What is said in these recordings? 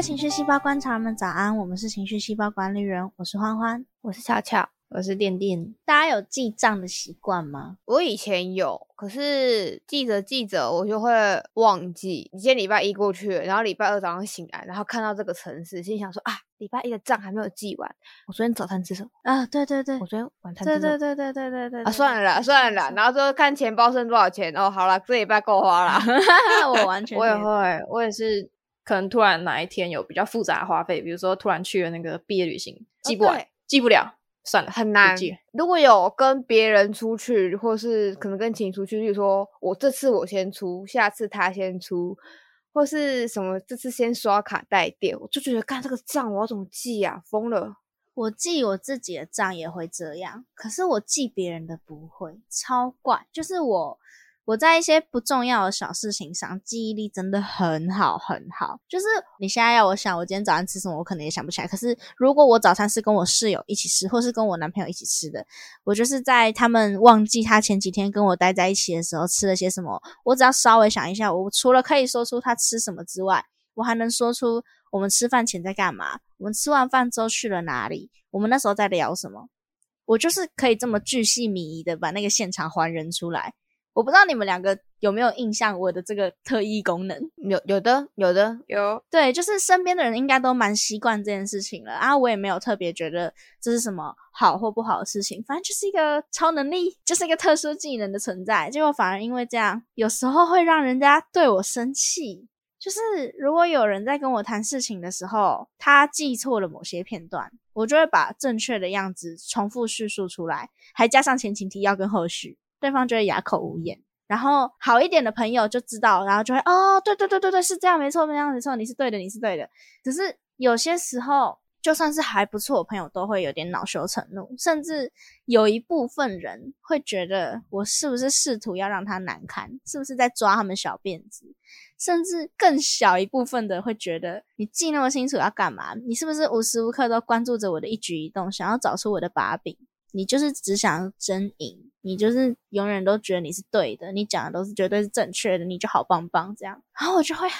位情绪细胞观察们，早安！我们是情绪细胞管理人，我是欢欢，我是巧巧，我是电电。大家有记账的习惯吗？我以前有，可是记着记着我就会忘记。今天礼拜一过去了，然后礼拜二早上醒来，然后看到这个城市，心想说啊，礼拜一的账还没有记完。我昨天早餐吃什么？啊，对对对，我昨天晚餐吃什么？对对对对对对啊，算了啦，算了啦，然后就看钱包剩多少钱，哦，好了，这礼拜够花了。我完全我也会，我也是，可能突然哪一天有比较复杂的花费，比如说突然去了那个毕业旅行，记不完，对记不了，算了，很难记。如果有跟别人出去，或是可能跟情侣出去，例如说我这次我先出，下次他先出，或是什么这次先刷卡带电，我就觉得干这个账我要怎么记啊？疯了！我记我自己的账也会这样，可是我记别人的不会，超怪。就是我我在一些不重要的小事情上记忆力真的很好很好。就是你现在要我想我今天早上吃什么，我可能也想不起来。可是如果我早餐是跟我室友一起吃，或是跟我男朋友一起吃的，我就是在他们忘记他前几天跟我待在一起的时候吃了些什么，我只要稍微想一下，我除了可以说出他吃什么之外，我还能说出我们吃饭前在干嘛，我们吃完饭之后去了哪里，我们那时候在聊什么。我就是可以这么巨细靡遗的把那个现场还原出来。我不知道你们两个有没有印象我的这个特异功能？有有的有的有，对，就是身边的人应该都蛮习惯这件事情了啊，我也没有特别觉得这是什么好或不好的事情，反正就是一个超能力，就是一个特殊技能的存在。结果反而因为这样，有时候会让人家对我生气。就是如果有人在跟我谈事情的时候，他记错了某些片段，我就会把正确的样子重复叙述出来，还加上前情提要跟后续，对方就会哑口无言。然后好一点的朋友就知道，然后就会哦，对对对对对，是这样，没错，没错，没错，你是对的，你是对的。只是有些时候，就算是还不错的朋友，都会有点恼羞成怒，甚至有一部分人会觉得我是不是试图要让他难堪，是不是在抓他们小辫子，甚至更小一部分的会觉得你记那么清楚要干嘛？你是不是无时无刻都关注着我的一举一动，想要找出我的把柄？你就是只想争赢，你就是永远都觉得你是对的，你讲的都是绝对是正确的，你就好棒棒这样。然后我就会啊，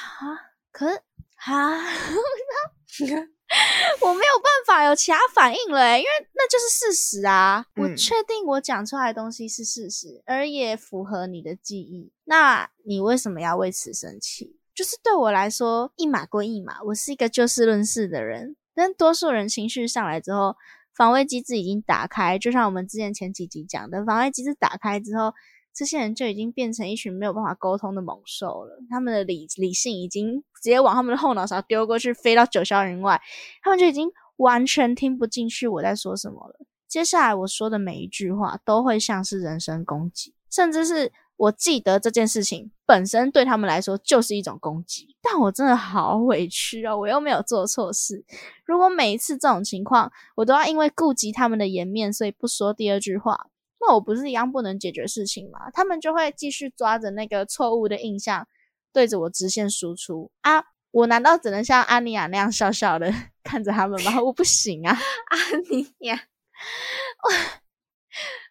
可是啊，我没有办法有其他反应了、欸，因为那就是事实啊。我嗯确定我讲出来的东西是事实，而也符合你的记忆，那你为什么要为此生气？就是对我来说，一码归一码，我是一个就事论事的人。但多数人情绪上来之后，防卫机制已经打开，就像我们之前前几集讲的，防卫机制打开之后，这些人就已经变成一群没有办法沟通的猛兽了。他们的理理性已经直接往他们的后脑勺丢过去，飞到九霄云外，他们就已经完全听不进去我在说什么了。接下来我说的每一句话都会像是人身攻击，甚至是我记得这件事情本身对他们来说就是一种攻击，但我真的好委屈哦，我又没有做错事。如果每一次这种情况，我都要因为顾及他们的颜面，所以不说第二句话，那我不是一样不能解决事情吗？他们就会继续抓着那个错误的印象，对着我直线输出啊！我难道只能像安妮亚那样笑笑的 看着他们吗？我不行啊！啊你呀，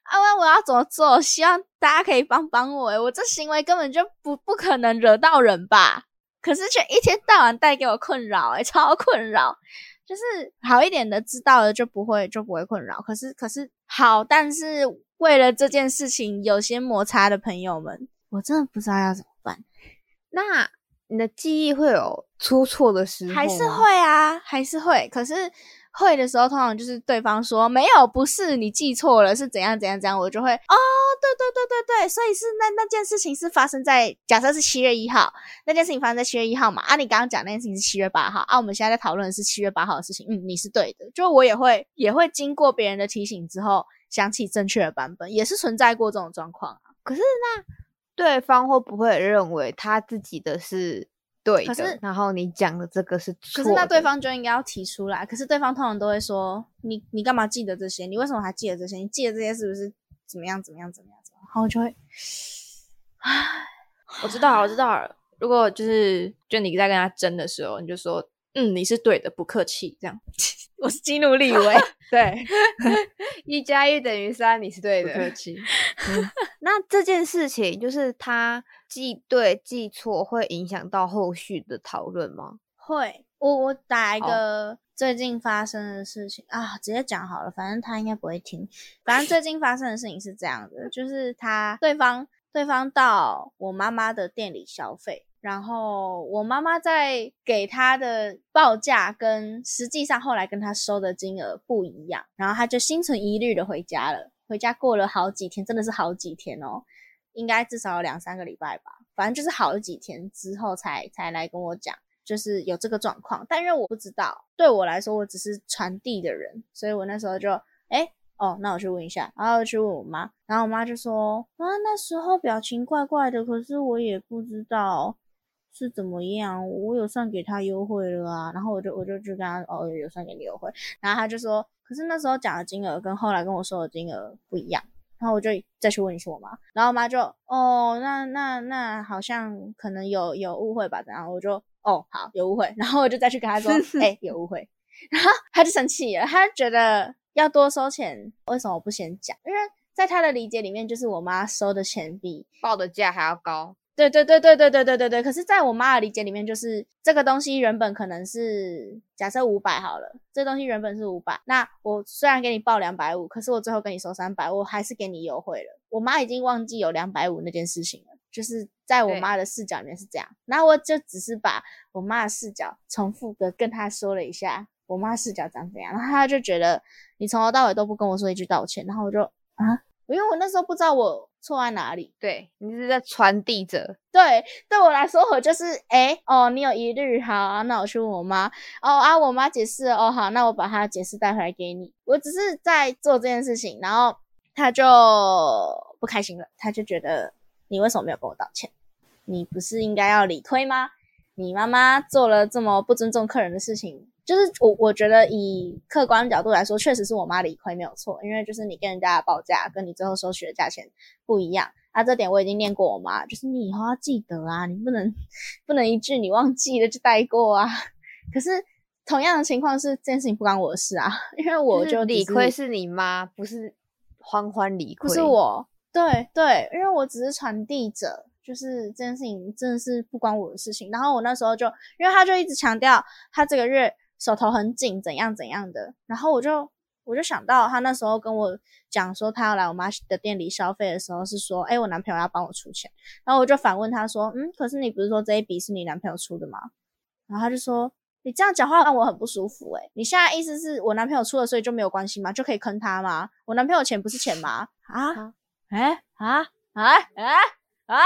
啊，问我要怎么做？希望大家可以帮帮我。诶我这行为根本就不不可能惹到人吧？可是却一天到晚带给我困扰，诶超困扰。就是好一点的知道了就不会就不会困扰。可是可是好，但是为了这件事情有些摩擦的朋友们，我真的不知道要怎么办。那你的记忆会有出错的时候还是会啊，还是会。可是会的时候，通常就是对方说没有，不是你记错了，是怎样怎样怎样，我就会哦，对对对对对，所以是那那件事情是发生在假设是七月一号，那件事情发生在七月一号嘛？啊，你刚刚讲那件事情是七月八号，啊，我们现在在讨论的是七月八号的事情，嗯，你是对的，就我也会也会经过别人的提醒之后想起正确的版本，也是存在过这种状况啊。可是那对方会不会认为他自己的是对的，可是然后你讲的这个是错？可是那对方就应该要提出来，可是对方通常都会说：“你你干嘛记得这些？你为什么还记得这些？你记得这些是不是怎么样怎么样怎么样？”怎么样然后我就会，唉，我知道了，我知道了。如果就是就你在跟他争的时候，你就说，嗯，你是对的，不客气，这样 我是激怒立威，对，一加一等于三，你是对的。不客气。那这件事情就是他记对记错，会影响到后续的讨论吗？会我我打一个最近发生的事情啊，直接讲好了，反正他应该不会听。反正最近发生的事情是这样的，就是他对方对方到我妈妈的店里消费，然后我妈妈在给他的报价跟实际上后来跟他收的金额不一样，然后他就心存疑虑的回家了。回家过了好几天，真的是好几天哦，应该至少有两三个礼拜吧，反正就是好了几天之后才才来跟我讲。就是有这个状况，但因为我不知道，对我来说我只是传递的人，所以我那时候就哎哦，那我去问一下，然后去问我妈，然后我妈就说啊那时候表情怪怪的，可是我也不知道是怎么样，我有算给他优惠了啊，然后我就我就去跟他哦有算给你优惠，然后他就说，可是那时候讲的金额跟后来跟我说的金额不一样，然后我就再去问一下我妈，然后我妈就哦那那那好像可能有有误会吧，然后我就。哦，好，有误会，然后我就再去跟他说，哎，有误会，然后他就生气了，他觉得要多收钱，为什么我不先讲？因为在他的理解里面，就是我妈收的钱比报的价还要高。对对对对对对对对对。可是，在我妈的理解里面，就是这个东西原本可能是假设五百好了，这东西原本是五百，那我虽然给你报两百五，可是我最后跟你收三百，我还是给你优惠了。我妈已经忘记有两百五那件事情了。就是在我妈的视角里面是这样，那我就只是把我妈的视角重复的跟她说了一下，我妈视角长怎样，然后她就觉得你从头到尾都不跟我说一句道歉，然后我就啊，因为我那时候不知道我错在哪里，对你是在传递着，对，对我来说我就是哎哦，你有疑虑，好，那我去问我妈，哦啊，我妈解释，哦好，那我把她解释带回来给你，我只是在做这件事情，然后她就不开心了，她就觉得。你为什么没有跟我道歉？你不是应该要理亏吗？你妈妈做了这么不尊重客人的事情，就是我我觉得以客观角度来说，确实是我妈理亏没有错，因为就是你跟人家的报价跟你最后收取的价钱不一样啊，这点我已经念过我妈，就是你以后要记得啊，你不能不能一句你忘记了就带过啊。可是同样的情况是这件事情不关我的事啊，因为我就理亏是你妈，不是欢欢理亏，不是我。对对，因为我只是传递者，就是这件事情真的是不关我的事情。然后我那时候就，因为他就一直强调他这个月手头很紧，怎样怎样的。然后我就我就想到他那时候跟我讲说他要来我妈的店里消费的时候是说，哎，我男朋友要帮我出钱。然后我就反问他说，嗯，可是你不是说这一笔是你男朋友出的吗？然后他就说，你这样讲话让我很不舒服。哎，你现在意思是我男朋友出了，所以就没有关系吗？就可以坑他吗？我男朋友钱不是钱吗？啊？哎啊啊啊啊啊！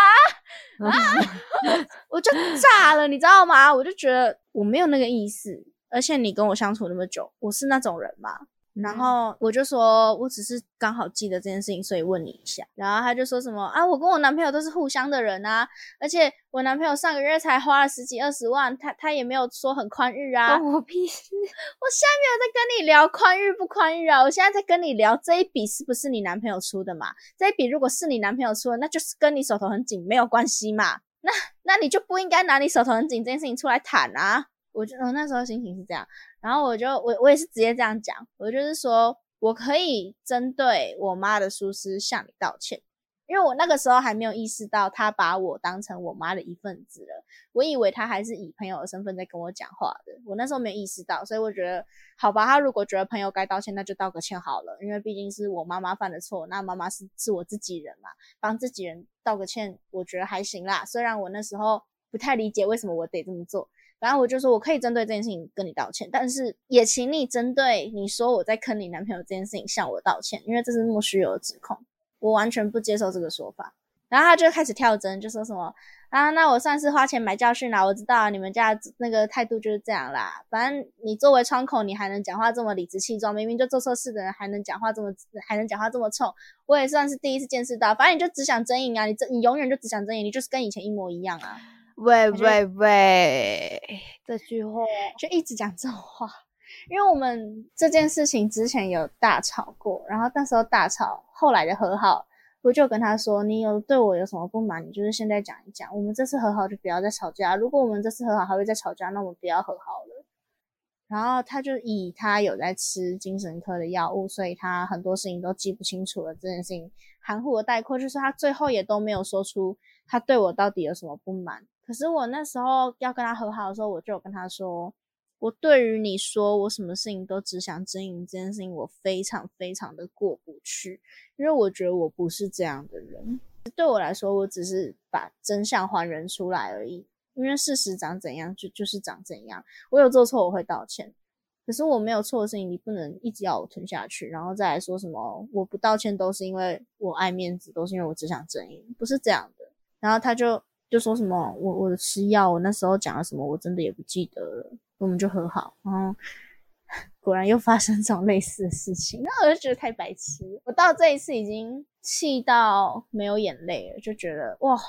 我就炸了，你知道吗？我就觉得我没有那个意思，而且你跟我相处那么久，我是那种人吗？然后我就说，我只是刚好记得这件事情，所以问你一下。然后他就说什么啊，我跟我男朋友都是互相的人啊，而且我男朋友上个月才花了十几二十万，他他也没有说很宽裕啊。关我屁事！我现在没有在跟你聊宽裕不宽裕啊，我现在在跟你聊这一笔是不是你男朋友出的嘛？这一笔如果是你男朋友出的，那就是跟你手头很紧没有关系嘛？那那你就不应该拿你手头很紧这件事情出来谈啊。我就我那时候心情是这样。然后我就我我也是直接这样讲，我就是说我可以针对我妈的疏失向你道歉，因为我那个时候还没有意识到他把我当成我妈的一份子了，我以为他还是以朋友的身份在跟我讲话的，我那时候没有意识到，所以我觉得好吧，他如果觉得朋友该道歉，那就道个歉好了，因为毕竟是我妈妈犯的错，那妈妈是是我自己人嘛，帮自己人道个歉，我觉得还行啦，虽然我那时候不太理解为什么我得这么做。然后我就说，我可以针对这件事情跟你道歉，但是也请你针对你说我在坑你男朋友这件事情向我道歉，因为这是莫须有的指控，我完全不接受这个说法。然后他就开始跳针，就说什么啊，那我算是花钱买教训啦，我知道你们家那个态度就是这样啦。反正你作为窗口，你还能讲话这么理直气壮，明明就做错事的人还能讲话这么还能讲话这么冲，我也算是第一次见识到。反正你就只想争赢啊，你这你永远就只想争赢，你就是跟以前一模一样啊。喂喂喂！这句话就一直讲这种话，因为我们这件事情之前有大吵过，然后那时候大吵，后来的和好，我就跟他说：“你有对我有什么不满？你就是现在讲一讲。我们这次和好就不要再吵架。如果我们这次和好还会再吵架，那我们不要和好了。”然后他就以他有在吃精神科的药物，所以他很多事情都记不清楚了。这件事情含糊的概括，就是他最后也都没有说出他对我到底有什么不满。可是我那时候要跟他和好的时候，我就有跟他说，我对于你说我什么事情都只想争赢这件事情，我非常非常的过不去，因为我觉得我不是这样的人。对我来说，我只是把真相还原出来而已。因为事实长怎样就就是长怎样，我有做错我会道歉，可是我没有错的事情，你不能一直要我吞下去，然后再来说什么我不道歉都是因为我爱面子，都是因为我只想正义，不是这样的。然后他就就说什么我我吃药，我那时候讲了什么，我真的也不记得了，我们就和好。然后果然又发生这种类似的事情，那我就觉得太白痴。我到这一次已经气到没有眼泪了，就觉得哇，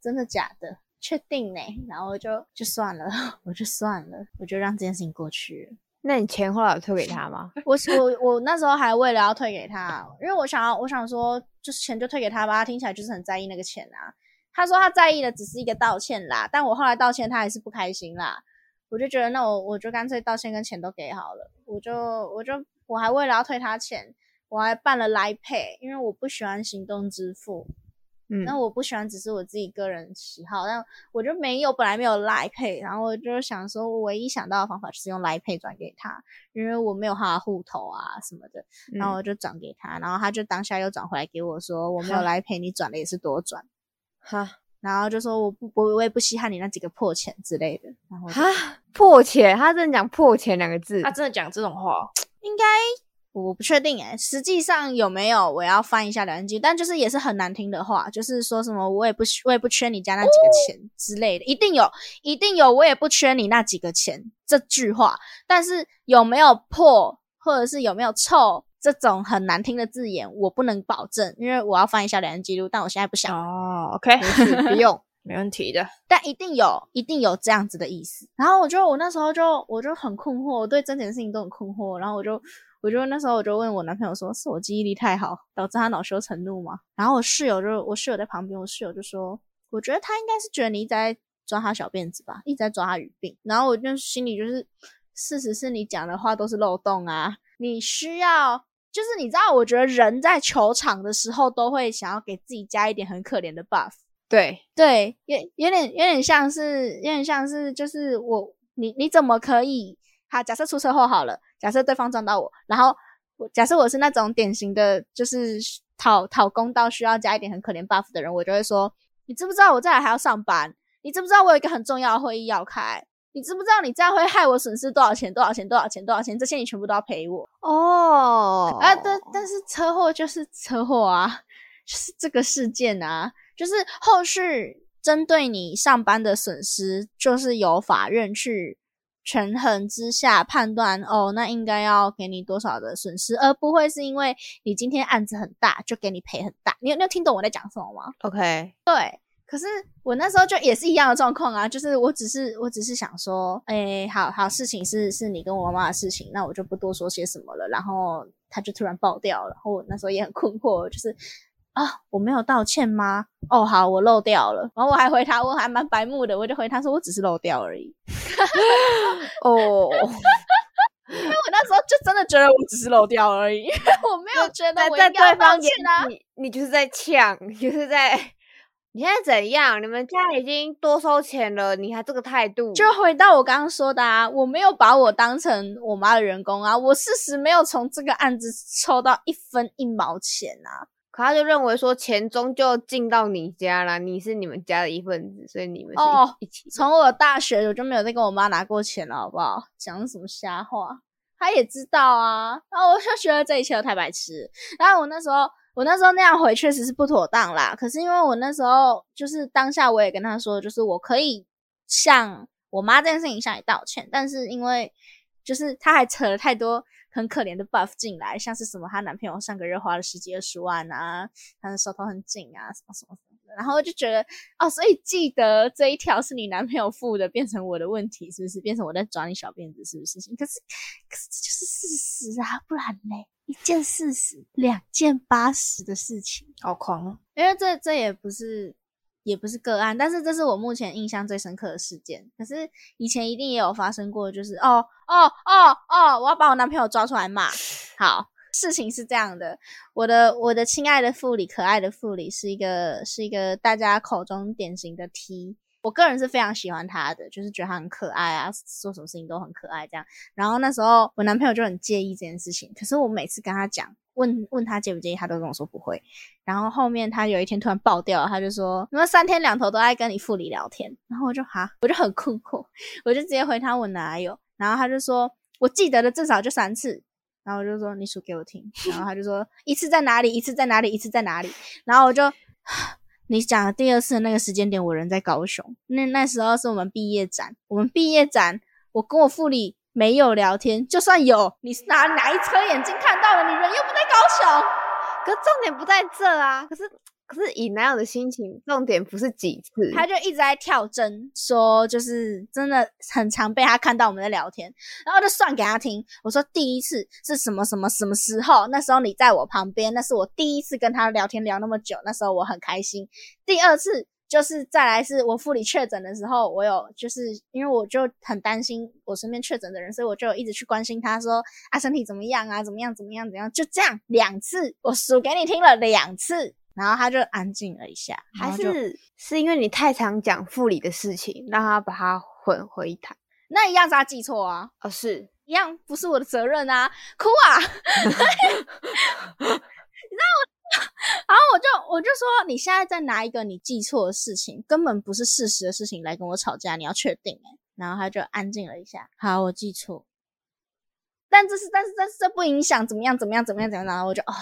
真的假的？确定呢？然后就就算了，我就算了，我就让这件事情过去了。那你钱后来有退给他吗？我我我那时候还为了要退给他，因为我想要，我想说，就是钱就退给他吧。他听起来就是很在意那个钱啊。他说他在意的只是一个道歉啦，但我后来道歉，他还是不开心啦。我就觉得，那我我就干脆道歉跟钱都给好了。我就我就我还为了要退他钱，我还办了来 pay，因为我不喜欢行动支付。嗯，那我不喜欢只是我自己个人喜好，但我就没有，本来没有来配，然后我就想说，我唯一想到的方法就是用来配转给他，因为我没有他的户头啊什么的，然后我就转给他，然后他就当下又转回来给我说，我没有来配，你转的也是多转，哈，然后就说我不我我也不稀罕你那几个破钱之类的，然后哈破钱，他真的讲破钱两个字，他真的讲这种话，应该。我不确定诶，实际上有没有？我要翻一下聊天记录，但就是也是很难听的话，就是说什么我也不我也不缺你家那几个钱之类的，一定有，一定有，我也不缺你那几个钱这句话。但是有没有破，或者是有没有臭这种很难听的字眼，我不能保证，因为我要翻一下聊天记录，但我现在不想哦。OK，不 用，没问题的。但一定有，一定有这样子的意思。然后我就我那时候就我就很困惑，我对这件事情都很困惑，然后我就。我就那时候我就问我男朋友说：“是我记忆力太好，导致他恼羞成怒吗？”然后我室友就我室友在旁边，我室友就说：“我觉得他应该是觉得你一直在抓他小辫子吧，一直在抓他语病。”然后我就心里就是，事实是你讲的话都是漏洞啊！你需要就是你知道，我觉得人在球场的时候都会想要给自己加一点很可怜的 buff。对对，有有点有点像是有点像是就是我你你怎么可以？好，假设出车祸好了。假设对方撞到我，然后我假设我是那种典型的，就是讨讨公道需要加一点很可怜 buff 的人，我就会说：你知不知道我再来还要上班？你知不知道我有一个很重要的会议要开？你知不知道你这样会害我损失多少钱？多少钱？多少钱？多少钱？这些你全部都要赔我哦。啊，但但是车祸就是车祸啊，就是这个事件啊，就是后续针对你上班的损失，就是由法院去。权衡之下判断哦，那应该要给你多少的损失，而不会是因为你今天案子很大就给你赔很大。你有你有听懂我在讲什么吗？OK，对。可是我那时候就也是一样的状况啊，就是我只是我只是想说，哎，好好事情是是你跟我妈妈的事情，那我就不多说些什么了。然后他就突然爆掉了，然后我那时候也很困惑，就是。啊，我没有道歉吗？哦，好，我漏掉了。然后我还回他，我还蛮白目的，我就回他说我只是漏掉而已。哦，因为我那时候就真的觉得我只是漏掉而已，我没有觉得我应该道歉啊。你你就是在呛，就是在你现在怎样？你们家已经多收钱了，你还这个态度？就回到我刚刚说的啊，我没有把我当成我妈的员工啊，我事实没有从这个案子抽到一分一毛钱啊。可他就认为说钱终究进到你家了，你是你们家的一份子，所以你们是一起。从我大学我就没有再跟我妈拿过钱了，好不好？讲什么瞎话？他也知道啊。然后我就觉得这一切都太白痴。然后我那时候，我那时候那样回确实是不妥当啦。可是因为我那时候就是当下我也跟他说，就是我可以向我妈这件事情向你道歉，但是因为就是他还扯了太多。很可怜的 buff 进来，像是什么她男朋友上个月花了十几二十万啊，他的手头很紧啊，什么什么，然后就觉得哦，所以记得这一条是你男朋友付的，变成我的问题是不是？变成我在抓你小辫子是不是？可是可是这就是事实啊，不然嘞，一件事实，两件八十的事情，好狂哦！因为这这也不是。也不是个案，但是这是我目前印象最深刻的事件。可是以前一定也有发生过，就是哦哦哦哦，我要把我男朋友抓出来骂。好，事情是这样的，我的我的亲爱的副理，可爱的副理，是一个是一个大家口中典型的 T。我个人是非常喜欢他的，就是觉得他很可爱啊，做什么事情都很可爱这样。然后那时候我男朋友就很介意这件事情，可是我每次跟他讲，问问他介不介意，他都跟我说不会。然后后面他有一天突然爆掉了，他就说：“你们三天两头都爱跟你副理聊天。”然后我就哈，我就很困惑，我就直接回他我哪有？然后他就说：“我记得的至少就三次。”然后我就说：“你数给我听。”然后他就说：“一次在哪里？一次在哪里？一次在哪里？”然后我就。你讲的第二次的那个时间点，我人在高雄。那那时候是我们毕业展，我们毕业展，我跟我副理没有聊天。就算有，你是拿哪一车眼睛看到的？你人又不在高雄。可重点不在这啊！可是。可是以男友的心情，重点不是几次，他就一直在跳针，说就是真的很常被他看到我们在聊天，然后就算给他听。我说第一次是什么什么什么时候？那时候你在我旁边，那是我第一次跟他聊天聊那么久，那时候我很开心。第二次就是再来是我护理确诊的时候，我有就是因为我就很担心我身边确诊的人，所以我就一直去关心他说啊身体怎么样啊怎么样怎么样怎样？就这样两次，我数给你听了两次。然后他就安静了一下，还是是因为你太常讲副理的事情，让他把它混回一谈。那一样是他记错啊，哦，是一样不是我的责任啊，哭啊！你知道我，然后我就我就说，你现在在拿一个你记错的事情，根本不是事实的事情来跟我吵架，你要确定哎。然后他就安静了一下，好，我记错，但这是但是但是这不影响怎么样怎么样怎么样怎么样，然后我就啊。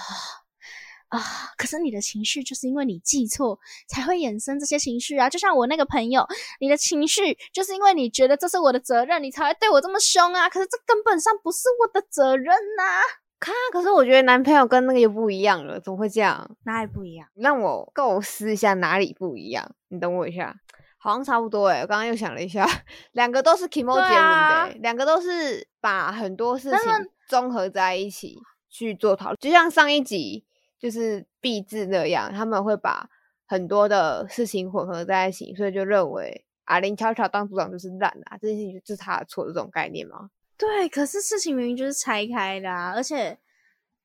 啊！可是你的情绪就是因为你记错，才会衍生这些情绪啊！就像我那个朋友，你的情绪就是因为你觉得这是我的责任，你才会对我这么凶啊！可是这根本上不是我的责任呐！看，可是我觉得男朋友跟那个又不一样了，怎么会这样？哪里不一样？让我构思一下哪里不一样。你等我一下，好像差不多诶。我刚刚又想了一下，两个都是 emoji 的，两个都是把很多事情综合在一起去做讨论，就像上一集。就是币制那样，他们会把很多的事情混合在一起，所以就认为阿林悄悄当组长就是烂啊，这件事情就是他的错这种概念吗？对，可是事情明明就是拆开的啊，而且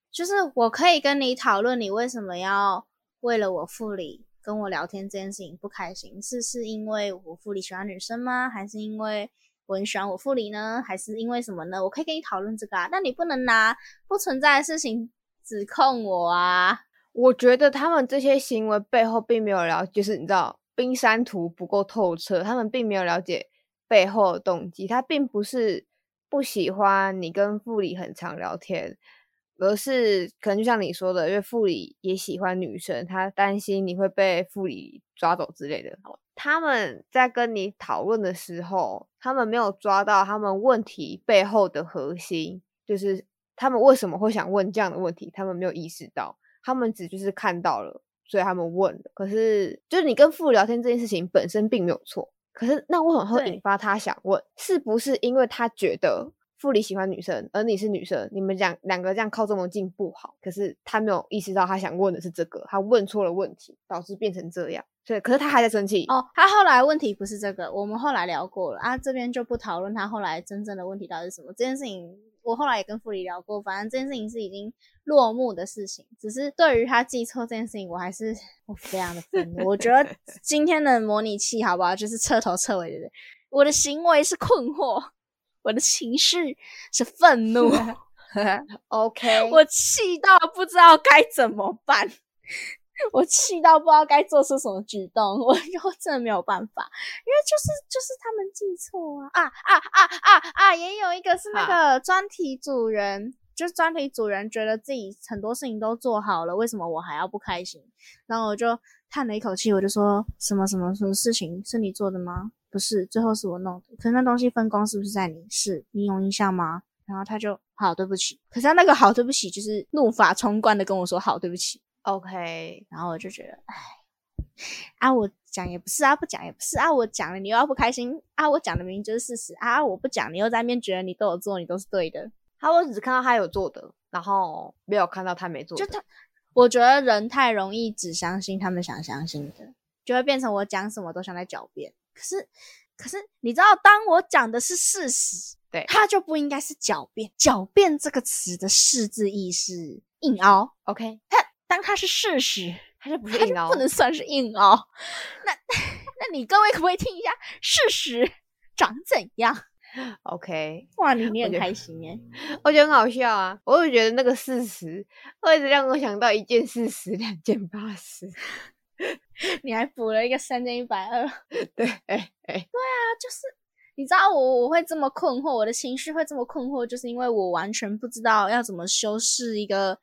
就是我可以跟你讨论，你为什么要为了我副理跟我聊天这件事情不开心？是是因为我副理喜欢女生吗？还是因为我很喜欢我副理呢？还是因为什么呢？我可以跟你讨论这个啊，但你不能拿不存在的事情。指控我啊！我觉得他们这些行为背后并没有了，就是你知道冰山图不够透彻，他们并没有了解背后的动机。他并不是不喜欢你跟副理很常聊天，而是可能就像你说的，因为副理也喜欢女生，他担心你会被副理抓走之类的。他们在跟你讨论的时候，他们没有抓到他们问题背后的核心，就是。他们为什么会想问这样的问题？他们没有意识到，他们只就是看到了，所以他们问了。可是，就是你跟父聊天这件事情本身并没有错。可是，那为什么会引发他想问？是不是因为他觉得傅里喜欢女生，而你是女生，你们两两个这样靠这么近不好？可是他没有意识到，他想问的是这个，他问错了问题，导致变成这样。对，可是他还在生气哦。他后来问题不是这个，我们后来聊过了啊，这边就不讨论他后来真正的问题到底是什么。这件事情。我后来也跟傅里聊过，反正这件事情是已经落幕的事情。只是对于他记错这件事情，我还是我非常的愤怒。我觉得今天的模拟器好不好？就是彻头彻尾的，我的行为是困惑，我的情绪是愤怒。OK，我气到不知道该怎么办。我气到不知道该做出什么举动，我就真的没有办法，因为就是就是他们记错啊啊啊啊啊啊！也有一个是那个专题主人，就是专题主人觉得自己很多事情都做好了，为什么我还要不开心？然后我就叹了一口气，我就说什么什么什么事情是你做的吗？不是，最后是我弄的。可是那东西分工是不是在你？是你有印象吗？然后他就好对不起，可是他那个好对不起就是怒发冲冠的跟我说好对不起。OK，然后我就觉得，哎，啊，我讲也不是啊，不讲也不是啊，我讲了你又要不开心啊，我讲的明明就是事实啊，我不讲你又在那边觉得你都有做，你都是对的。他我只看到他有做的，然后没有看到他没做。就他，我觉得人太容易只相信他们想相信的，就会变成我讲什么都想在狡辩。可是，可是你知道，当我讲的是事实，对，他就不应该是狡辩。狡辩这个词的释字意是硬凹。OK，他。当它是事实，它就不是硬凹，不能算是硬凹。那那你各位可不可以听一下事实长怎样？OK，哇，你你很开心耶！我觉得很好笑啊！我就觉得那个事实会一直让我想到一件事实，两件八十。你还补了一个三千一百二，对，哎哎，就是你知道我我会这么困惑，我的情绪会这么困惑，就是因为我完全不知道要怎么修饰一个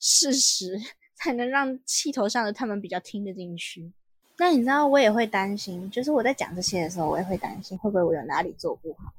事实，才能让气头上的他们比较听得进去。那你知道我也会担心，就是我在讲这些的时候，我也会担心会不会我有哪里做不好。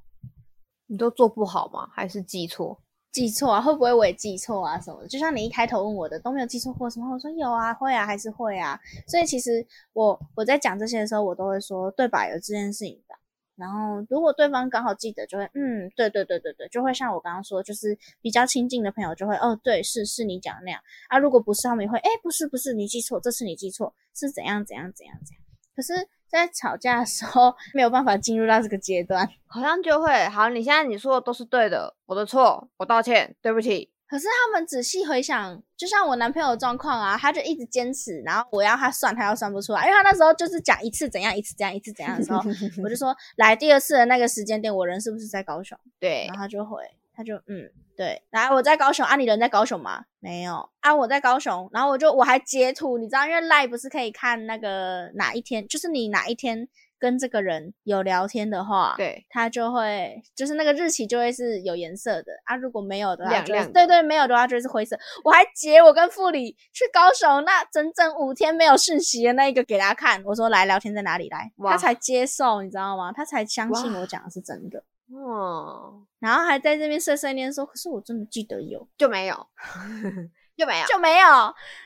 你都做不好吗？还是记错？记错啊？会不会我也记错啊什么？就像你一开头问我的都没有记错或什么，我说有啊，会啊，还是会啊。所以其实我我在讲这些的时候，我都会说对吧？有这件事情的。然后如果对方刚好记得，就会嗯，对对对对对，就会像我刚刚说，就是比较亲近的朋友就会哦，对，是是你讲的那样啊。如果不是，他们也会哎，不是不是，你记错，这次你记错，是怎样怎样怎样怎样。可是，在吵架的时候没有办法进入到这个阶段。好像就会好。你现在你说的都是对的，我的错，我道歉，对不起。可是他们仔细回想，就像我男朋友的状况啊，他就一直坚持，然后我要他算，他要算不出来，因为他那时候就是讲一次怎样，一次怎样，一次怎样的时候，我就说来第二次的那个时间点，我人是不是在高雄？对然后他就回，他就嗯对，来我在高雄啊，你人在高雄吗？没有啊，我在高雄，然后我就我还截图，你知道，因为赖不是可以看那个哪一天，就是你哪一天跟这个人有聊天的话，对，他就会就是那个日期就会是有颜色的啊，如果没有的话对对，没有的话就是灰色。我还截我跟副理去高雄那整整五天没有讯息的那一个给他看，我说来聊天在哪里来，他才接受，你知道吗？他才相信我讲的是真的，嗯，然后还在这边碎碎念说，可是我真的记得有，就没有，就没有。就没有，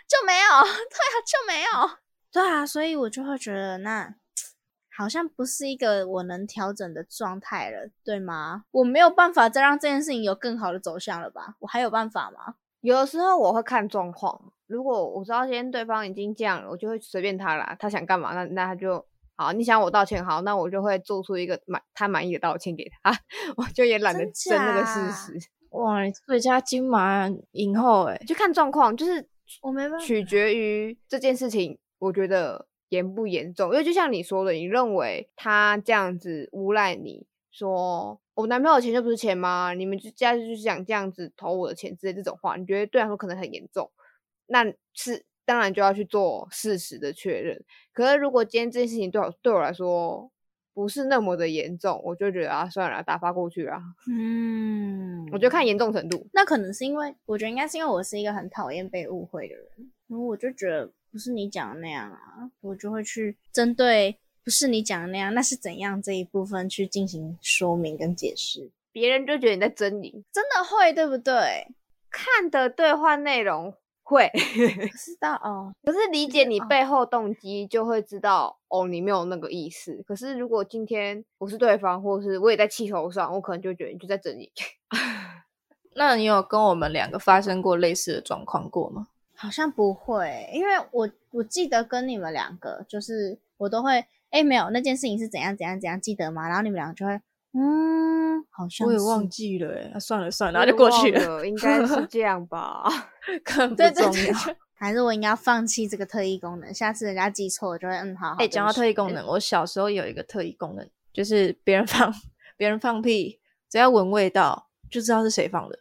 就没有，对啊，就没有，对啊，所以我就会觉得那。好像不是一个我能调整的状态了，对吗？我没有办法再让这件事情有更好的走向了吧？我还有办法吗？有的时候我会看状况，如果我知道今天对方已经这样了，我就会随便他啦，他想干嘛，那那他就好。你想我道歉好，那我就会做出一个满他满意的道歉给他，我就也懒得争那个事实，哇，你最佳金马影后哎，就看状况，就是我没办法取决于这件事情，我觉得严不严重。因为就像你说的，你认为他这样子诬赖你说我男朋友的钱就不是钱吗？你们就家就是想这样子偷我的钱之类这种话，你觉得对他说可能很严重，那是当然就要去做事实的确认。可是如果今天这件事情对我对我来说不是那么的严重，我就觉得啊算了，打发过去啦。嗯，我就看严重程度。那可能是因为，我觉得应该是因为我是一个很讨厌被误会的人，然后我就觉得不是你讲的那样啊，我就会去针对不是你讲的那样，那是怎样这一部分去进行说明跟解释，别人就觉得你在狰狞，真的会对不对？看的对话内容会，可是到哦，可是理解你哦背后动机，就会知道哦，你没有那个意思。可是如果今天我是对方，或是我也在气头上，我可能就觉得你就在整理。那你有跟我们两个发生过类似的状况过吗？好像不会，因为我我记得跟你们两个，就是我都会，哎，没有那件事情是怎样怎样怎样，记得吗？然后你们两个就会，嗯，好像我也忘记了哎，啊算了算了，我然后就过去了，应该是 这样吧？更不重要。还是我应该要放弃这个特异功能？下次人家记错，我就会嗯好好。哎、讲到特异功能，我小时候有一个特异功能，就是别人放别人放屁，只要闻味道就知道是谁放的，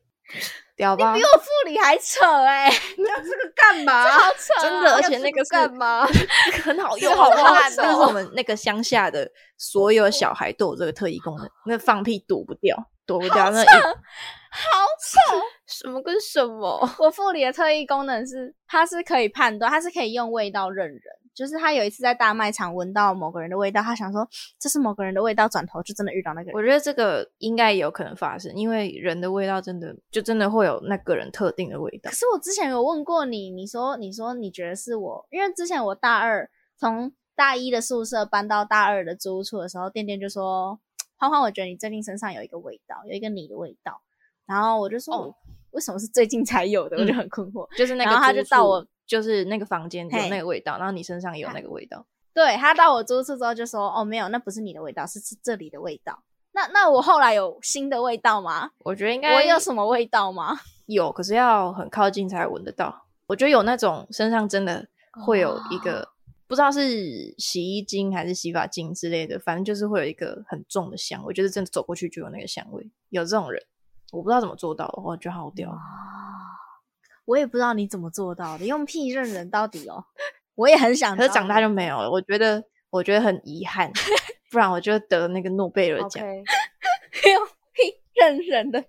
屌吧？比我副理还扯哎、你要这个干嘛？好扯、啊，真的，而且那个干嘛？很好这个用，好不好？好烂那是哦我们那个乡下的所有小孩都有这个特异功能，那放屁躲不掉，躲不掉。那一好丑。什么跟什么？我副理的特异功能是，它是可以判断，它是可以用味道认人。就是他有一次在大卖场闻到某个人的味道，他想说这是某个人的味道，转头就真的遇到那个人。我觉得这个应该有可能发生，因为人的味道真的就真的会有那个人特定的味道可。是我之前有问过你，你说你说你觉得是我，因为之前我大二从大一的宿舍搬到大二的租屋处的时候，店店就说欢欢，我觉得你最近身上有一个味道，有一个你的味道。然后我就说，哦为什么是最近才有的？我就很困惑。就是那个然后他就到我，就是那个房间有那个味道，然后你身上也有那个味道。对他到我租处之后就说，哦，没有，那不是你的味道，是是这里的味道。那那我后来有新的味道吗？我觉得应该我有什么味道吗？有，可是要很靠近才闻得到。我觉得有那种身上真的会有一个不知道是洗衣精还是洗发精之类的，反正就是会有一个很重的香味，就是真的走过去就有那个香味。有这种人，我不知道怎么做到的，我觉得好屌。啊，我也不知道你怎么做到的，用屁认人到底哦。我也很想，可是长大就没有了。我觉得，我觉得很遗憾，不然我就得那个诺贝尔奖 用屁认人的，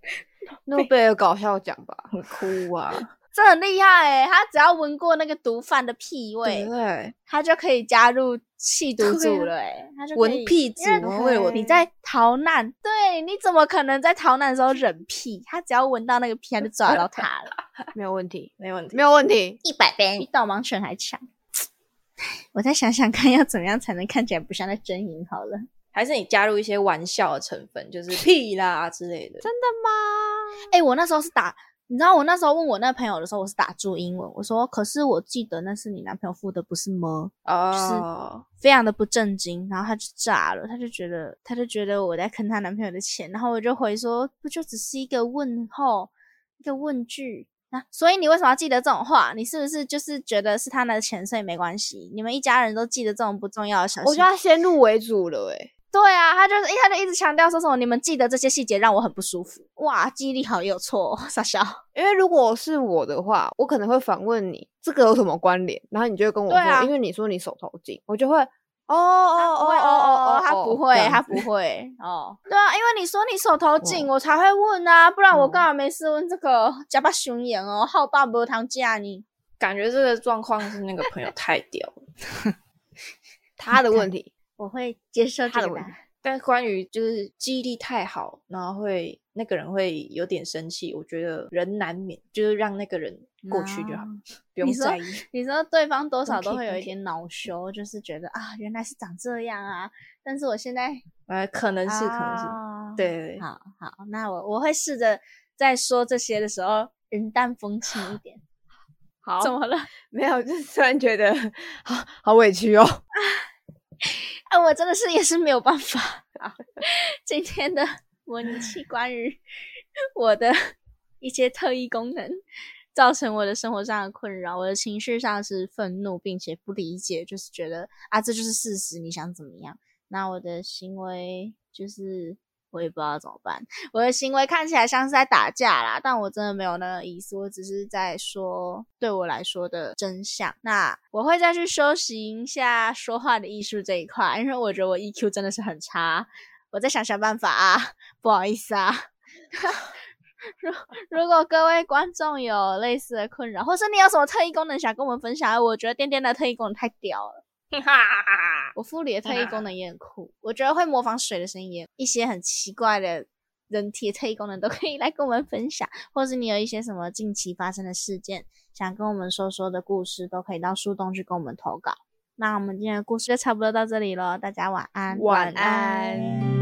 诺贝尔搞笑奖吧。很酷啊，这很厉害诶。他只要闻过那个毒贩的屁味不，对？他就可以加入弃毒组了诶。他就闻屁组你在逃难，对，你怎么可能在逃难的时候忍屁？他只要闻到那个屁，他就抓到他了。没有问题，没问题。没有问题。一百倍，比导盲犬还强。我再想想看，要怎么样才能看起来不像在呻吟？好了，还是你加入一些玩笑的成分，就是屁啦之类的。真的吗？哎、我那时候是打，你知道，我那时候问我那朋友的时候，我是打住英文，我说，可是我记得那是你男朋友付的，不是吗？哦是，非常的不正经，然后他就炸了，他就觉得，他就觉得我在坑他男朋友的钱，然后我就回说，不就只是一个问候，一个问句。啊，所以你为什么要记得这种话？你是不是就是觉得是他的钱，所以没关系？你们一家人都记得这种不重要的小事？我觉得他先入为主了、欸，对啊，他就是，他就一直强调说什么你们记得这些细节让我很不舒服。哇，记忆力好也有错、哦，傻笑。因为如果是我的话，我可能会反问你这个有什么关联，然后你就会跟我说，对啊因为你说你手头紧，我就会哦哦哦哦哦哦，他不会，他不会。哦。对啊，因为你说你手头紧，我才会问啊，不然我嗯干嘛没事问这个？假巴熊眼哦，好大波糖架你。感觉这个状况是那个朋友太屌了。他的问题，我会接受这他的问个。但关于就是记忆力太好，然后会那个人会有点生气，我觉得人难免，就是让那个人过去就好，啊不用在意。你说对方多少都会有一点恼羞，就是觉得啊，原来是长这样啊，但是我现在呃，可能是，可能是，啊对对对，好好，那我我会试着在说这些的时候云淡风轻一点。好，怎么了？没有？就是突然觉得 好好委屈哦。我真的是也是没有办法。啊，今天的模拟器关于我的一些特异功能，造成我的生活上的困扰，我的情绪上是愤怒，并且不理解，就是觉得啊，这就是事实，你想怎么样？那我的行为就是我也不知道怎么办。我的行为看起来像是在打架啦，但我真的没有那个意思，我只是在说对我来说的真相。那我会再去修行一下说话的艺术这一块，因为我觉得我 EQ 真的是很差，我再想想办法啊，不好意思啊。如如果各位观众有类似的困扰，或是你有什么特异功能想跟我们分享，我觉得颠颠的特异功能太屌了。哈哈哈我副理的特异功能也很酷，我觉得会模仿水的声音也，一些很奇怪的人体的特异功能都可以来跟我们分享，或是你有一些什么近期发生的事件想跟我们说说的故事，都可以到树洞去跟我们投稿。那我们今天的故事就差不多到这里了，大家晚安，晚安。